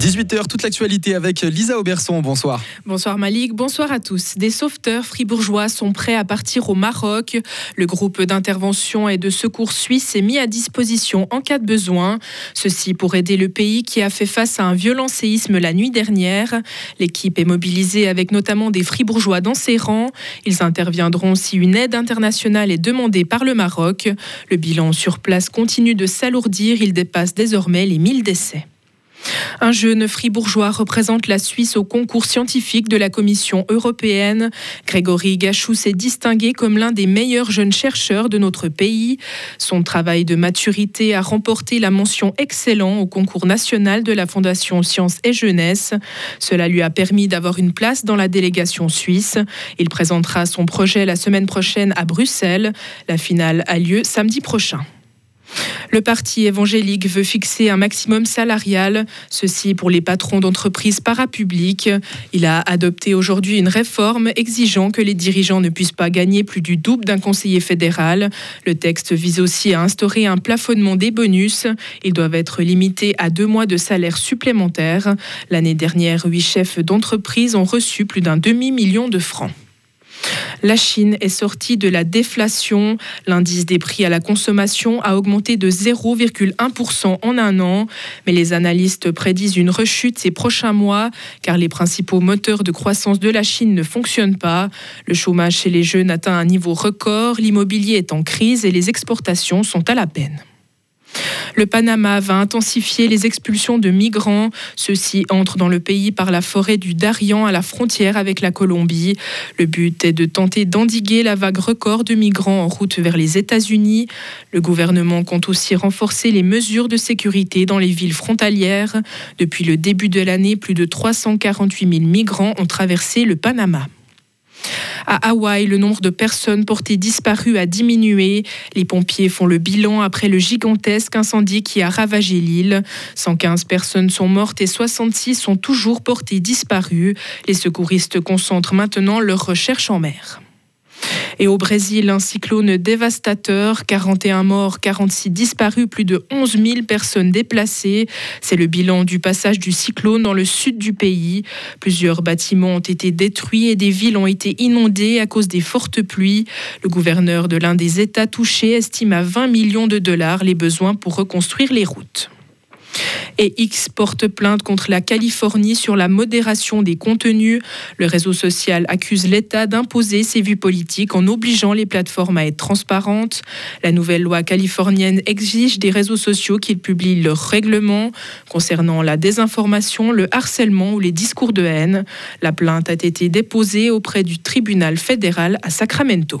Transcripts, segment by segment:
18h, toute l'actualité avec Lisa Auberson. Bonsoir. Bonsoir Malik, bonsoir à tous. Des sauveteurs fribourgeois sont prêts à partir au Maroc. Le groupe d'intervention et de secours suisse est mis à disposition en cas de besoin. Ceci pour aider le pays qui a fait face à un violent séisme la nuit dernière. L'équipe est mobilisée avec notamment des fribourgeois dans ses rangs. Ils interviendront si une aide internationale est demandée par le Maroc. Le bilan sur place continue de s'alourdir. Il dépasse désormais les 1000 décès. Un jeune fribourgeois représente la Suisse au concours scientifique de la Commission européenne. Grégory Gachou s'est distingué comme l'un des meilleurs jeunes chercheurs de notre pays. Son travail de maturité a remporté la mention excellent au concours national de la Fondation Sciences et Jeunesse. Cela lui a permis d'avoir une place dans la délégation suisse. Il présentera son projet la semaine prochaine à Bruxelles. La finale a lieu samedi prochain. Le parti évangélique veut fixer un maximum salarial, ceci pour les patrons d'entreprises parapubliques. Il a adopté aujourd'hui une réforme exigeant que les dirigeants ne puissent pas gagner plus du double d'un conseiller fédéral. Le texte vise aussi à instaurer un plafonnement des bonus. Ils doivent être limités à deux mois de salaire supplémentaire. L'année dernière, huit chefs d'entreprise ont reçu plus d'un demi-million de francs. La Chine est sortie de la déflation. L'indice des prix à la consommation a augmenté de 0,1% en un an. Mais les analystes prédisent une rechute ces prochains mois car les principaux moteurs de croissance de la Chine ne fonctionnent pas. Le chômage chez les jeunes atteint un niveau record, l'immobilier est en crise et les exportations sont à la peine. Le Panama va intensifier les expulsions de migrants. Ceux-ci entrent dans le pays par la forêt du Darien à la frontière avec la Colombie. Le but est de tenter d'endiguer la vague record de migrants en route vers les États-Unis. Le gouvernement compte aussi renforcer les mesures de sécurité dans les villes frontalières. Depuis le début de l'année, plus de 348 000 migrants ont traversé le Panama. À Hawaï, le nombre de personnes portées disparues a diminué. Les pompiers font le bilan après le gigantesque incendie qui a ravagé l'île. 115 personnes sont mortes et 66 sont toujours portées disparues. Les secouristes concentrent maintenant leurs recherches en mer. Et au Brésil, un cyclone dévastateur, 41 morts, 46 disparus, plus de 11 000 personnes déplacées. C'est le bilan du passage du cyclone dans le sud du pays. Plusieurs bâtiments ont été détruits et des villes ont été inondées à cause des fortes pluies. Le gouverneur de l'un des États touchés estime à 20 millions de dollars les besoins pour reconstruire les routes et X porte plainte contre la Californie sur la modération des contenus. Le réseau social accuse l'État d'imposer ses vues politiques en obligeant les plateformes à être transparentes. La nouvelle loi californienne exige des réseaux sociaux qu'ils publient leurs règlements concernant la désinformation, le harcèlement ou les discours de haine. La plainte a été déposée auprès du tribunal fédéral à Sacramento.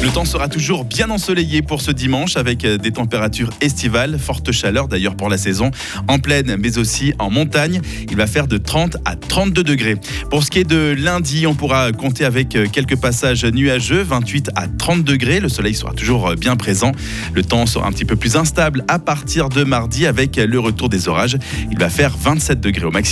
Le temps sera toujours bien ensoleillé pour ce dimanche avec euh, des températures estivales, forte chaleur d'ailleurs pour la saison, en plaine mais aussi en montagne. Il va faire de 30 à 32 degrés. Pour ce qui est de lundi, on pourra compter avec euh, quelques passages nuageux, 28 à 30 degrés. Le soleil sera toujours euh, bien présent. Le temps sera un petit peu plus instable à partir de mardi avec le retour des orages. Il va faire 27 degrés au maximum.